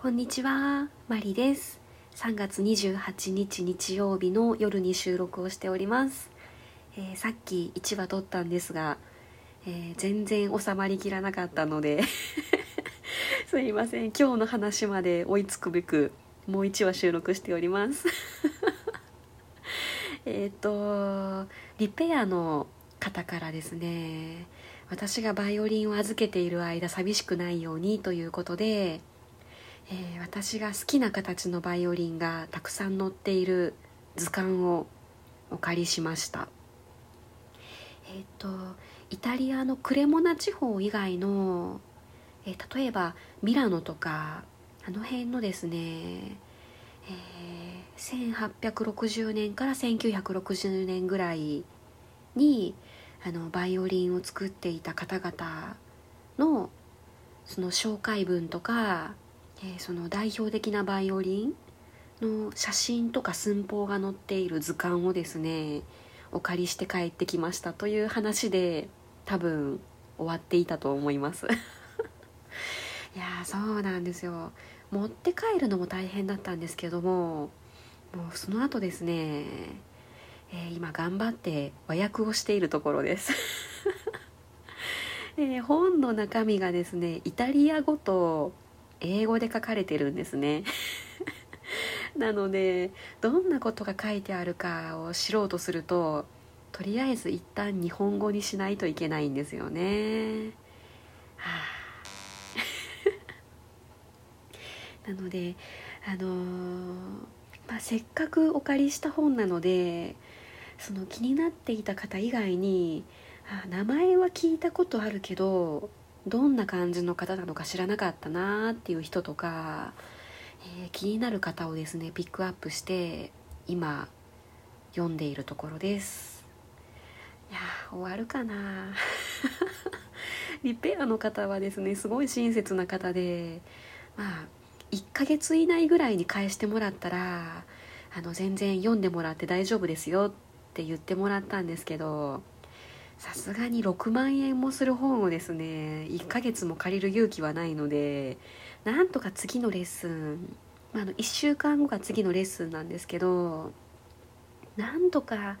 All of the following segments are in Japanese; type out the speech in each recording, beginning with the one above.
こんにちは、マリです。3月28日日曜日の夜に収録をしております。えーさっき1話撮ったんですが、えー全然収まりきらなかったので すいません今日の話まで追いつくべくもう1話収録しております えっとリペアの方からですね私がバイオリンを預けている間寂しくないようにということで、えー私が好きな形のバイオリンがたくさん載っている図鑑をお借りしました。えっ、とイタリアのクレモナ地方以外の、えー例えばミラノとかあの辺のですね、え1860年から1960年ぐらいにあのバイオリンを作っていた方々のその紹介文とか、えその代表的なバイオリンの写真とか寸法が載っている図鑑をですねお借りして帰ってきましたという話で多分終わっていたと思います。いやそうなんですよ。持って帰るのも大変だったんですけどももうその後ですね、えー今頑張って和訳をしているところです。えー本の中身がですねイタリア語と英語で書かれてるんですね。なのでどんなことが書いてあるかを知ろうとするととりあえず一旦日本語にしないといけないんですよね。はあ。なのであのーまあ、せっかくお借りした本なのでその気になっていた方以外にあ名前は聞いたことあるけどどんな感じの方なのか知らなかったなっていう人とか、えー気になる方をですねピックアップして今読んでいるところです。いや終わるかな。リペアの方はですねすごい親切な方でまあ1ヶ月以内ぐらいに返してもらったらあの全然読んでもらって大丈夫ですよって言ってもらったんですけどさすがに6万円もする本をですね1ヶ月も借りる勇気はないのでなんとか次のレッスン、まあ、の1週間後が次のレッスンなんですけどなんとか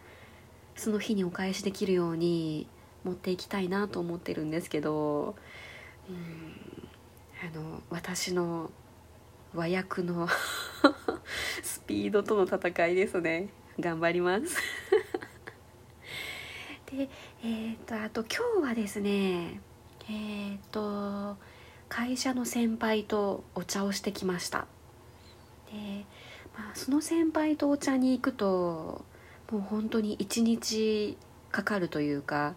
その日にお返しできるように持っていきたいなと思ってるんですけどうんあの私の和訳の スピードとの戦いですね。頑張ります。でえー、とあと今日はですねえー、と会社の先輩とお茶をしてきました。で、まあ、その先輩とお茶に行くともう本当に一日かかるというか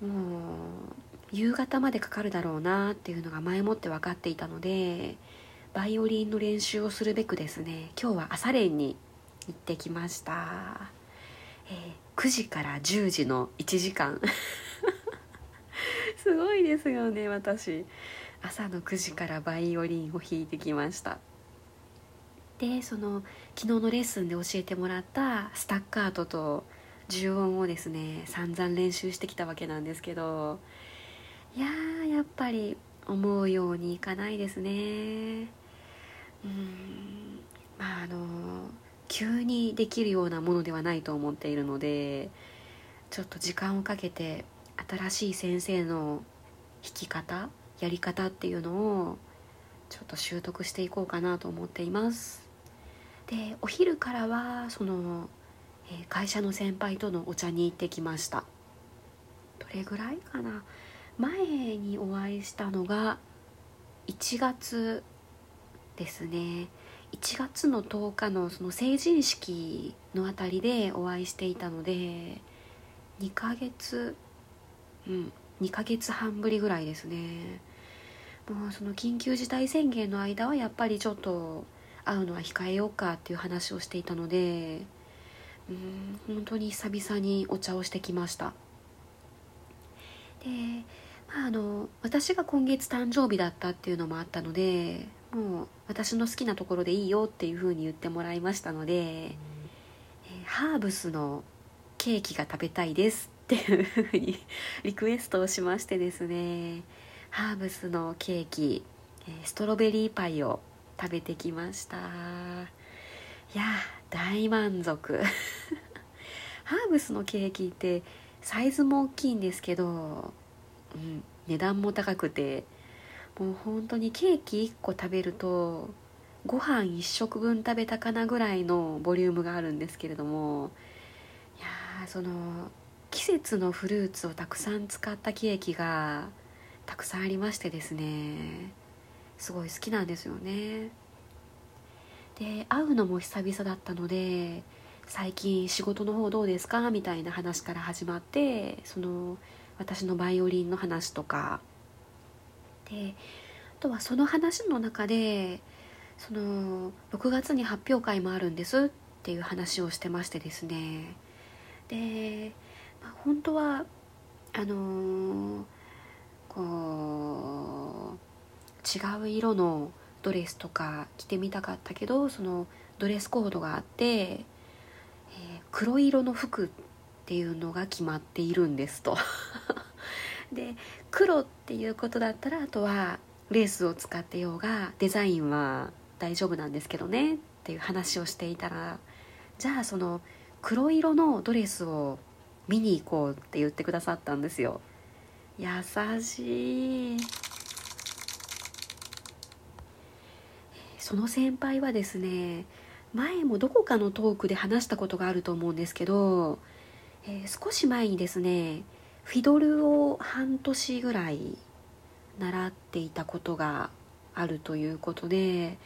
もう夕方までかかるだろうなっていうのが前もって分かっていたのでバイオリンの練習をするべくですね今日は朝練に行ってきました、え9時から10時の1時間。すごいですよね私。朝の9時からバイオリンを弾いてきました。でその昨日のレッスンで教えてもらったスタッカートと重音をですね散々練習してきたわけなんですけどいやーやっぱり思うようにいかないですね。うんまああの急にできるようなものではないと思っているのでちょっと時間をかけて新しい先生の弾き方やり方っていうのをちょっと習得していこうかなと思っています。でお昼からはその、え会社の先輩とのお茶に行ってきました。どれぐらいかな？前にお会いしたのが1月ですね。1月の10日のその成人式のあたりでお会いしていたので2ヶ月うん2ヶ月半ぶりぐらいですね。もうその緊急事態宣言の間はやっぱりちょっと会うのは控えようかっていう話をしていたのでうん本当に久々にお茶をしてきました。で、まあ、あの私が今月誕生日だったっていうのもあったのでもう私の好きなところでいいよっていうふうに言ってもらいましたので、えーハーブスのケーキが食べたいですっていうふうにリクエストをしましてですねハーブスのケーキ、えストロベリーパイを食べてきました。いや大満足。ハーブスのケーキってサイズも大きいんですけど、うん、値段も高くてもう本当にケーキ1個食べるとご飯1食分食べたかなぐらいのボリュームがあるんですけれどもいやその季節のフルーツをたくさん使ったケーキがたくさんありましてですねすごい好きなんですよね。で会うのも久々だったので最近仕事の方どうですか？みたいな話から始まってその私のバイオリンの話とかであとはその話の中でその6月に発表会もあるんですっていう話をしてましてですね。で、まあ、本当はあのー、こう違う色のドレスとか着てみたかったけどそのドレスコードがあって、えー、黒色の服っていうのが決まっているんですと。で黒っっていうことだったらあとはレースを使ってようがデザインは大丈夫なんですけどねっていう話をしていたらじゃあその黒色のドレスを見に行こうって言ってくださったんですよ。優しい。その先輩はですね前もどこかのトークで話したことがあると思うんですけど、えー、少し前にですねフィドルを半年ぐらい習っていたことがあるということで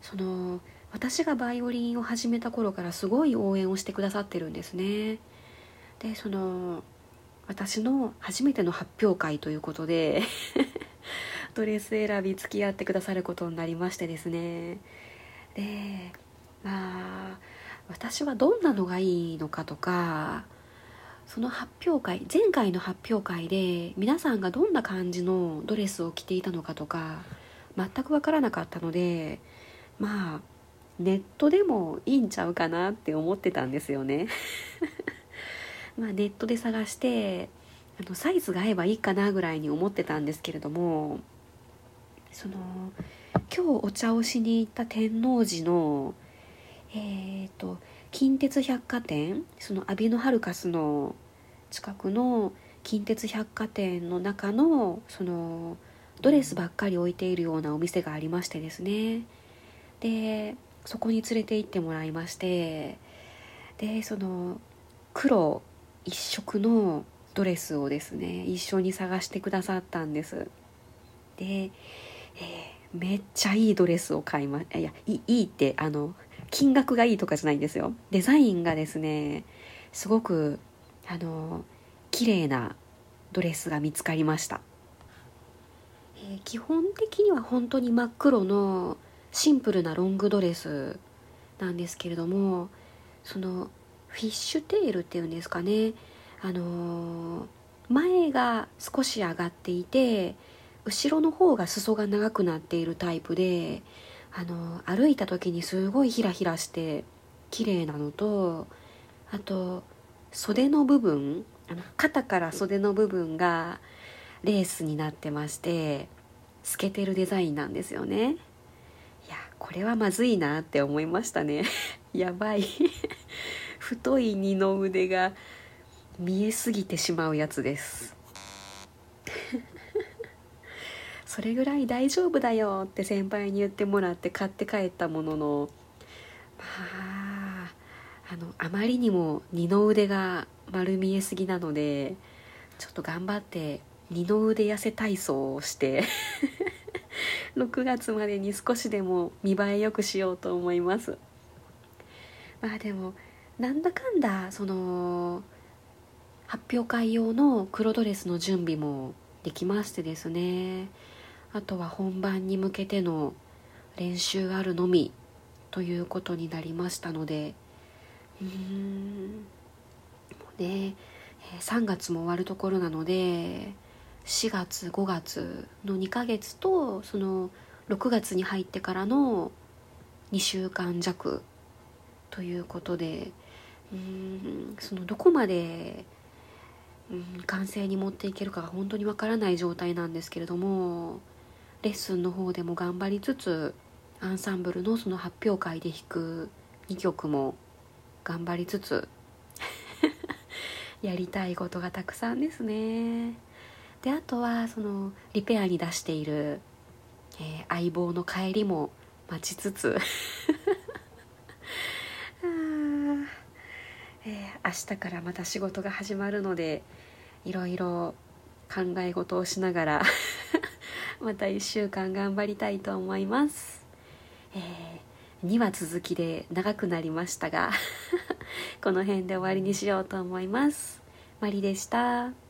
その私がバイオリンを始めた頃からすごい応援をしてくださってるんですね。でその私の初めての発表会ということで ドレス選び付き合ってくださることになりましてですね。でまあ私はどんなのがいいのかとかその発表会前回の発表会で皆さんがどんな感じのドレスを着ていたのかとか全く分からなかったのでまあネットでもいいんちゃうかなって思ってたんですよね。まあネットで探してあのサイズが合えばいいかなぐらいに思ってたんですけれどもその今日お茶をしに行った天王寺のえっ、ー、と近鉄百貨店そのアビノハルカスの近くの近鉄百貨店の中のそのドレスばっかり置いているようなお店がありましてですね。でそこに連れて行ってもらいましてでその黒一色のドレスをですね一緒に探してくださったんです。で、えー、めっちゃいいドレスを買いまいやいいってあの金額がいいとかじゃないんですよ。デザインがですねすごくあの綺麗なドレスが見つかりました、えー、基本的には本当に真っ黒のシンプルなロングドレスなんですけれどもそのフィッシュテールっていうんですかね。あのー、前が少し上がっていて後ろの方が裾が長くなっているタイプであの歩いた時にすごいヒラヒラして綺麗なのとあと袖の部分あの肩から袖の部分がレースになってまして透けてるデザインなんですよね。いやこれはまずいなって思いましたね。やばい。太い二の腕が見えすぎてしまうやつです。それぐらい大丈夫だよって先輩に言ってもらって買って帰ったもののまああのあまりにも二の腕が丸見えすぎなのでちょっと頑張って二の腕痩せ体操をして 6月までに少しでも見栄えよくしようと思います。まあでもなんだかんだその発表会用の黒ドレスの準備もできましてですね。あとは本番に向けての練習あるのみということになりましたのでうーんもうね3月も終わるところなので4月5月の2ヶ月とその6月に入ってからの2週間弱ということでうんそのどこまで、うん、完成に持っていけるかが本当にわからない状態なんですけれどもレッスンの方でも頑張りつつアンサンブルのその発表会で弾く2曲も頑張りつつ やりたいことがたくさんですね。であとはそのリペアに出している、えー、相棒の帰りも待ちつつ えー、明日からまた仕事が始まるのでいろいろ考え事をしながら また1週間頑張りたいと思います、えー、2話続きで長くなりましたが この辺で終わりにしようと思います。マリでした。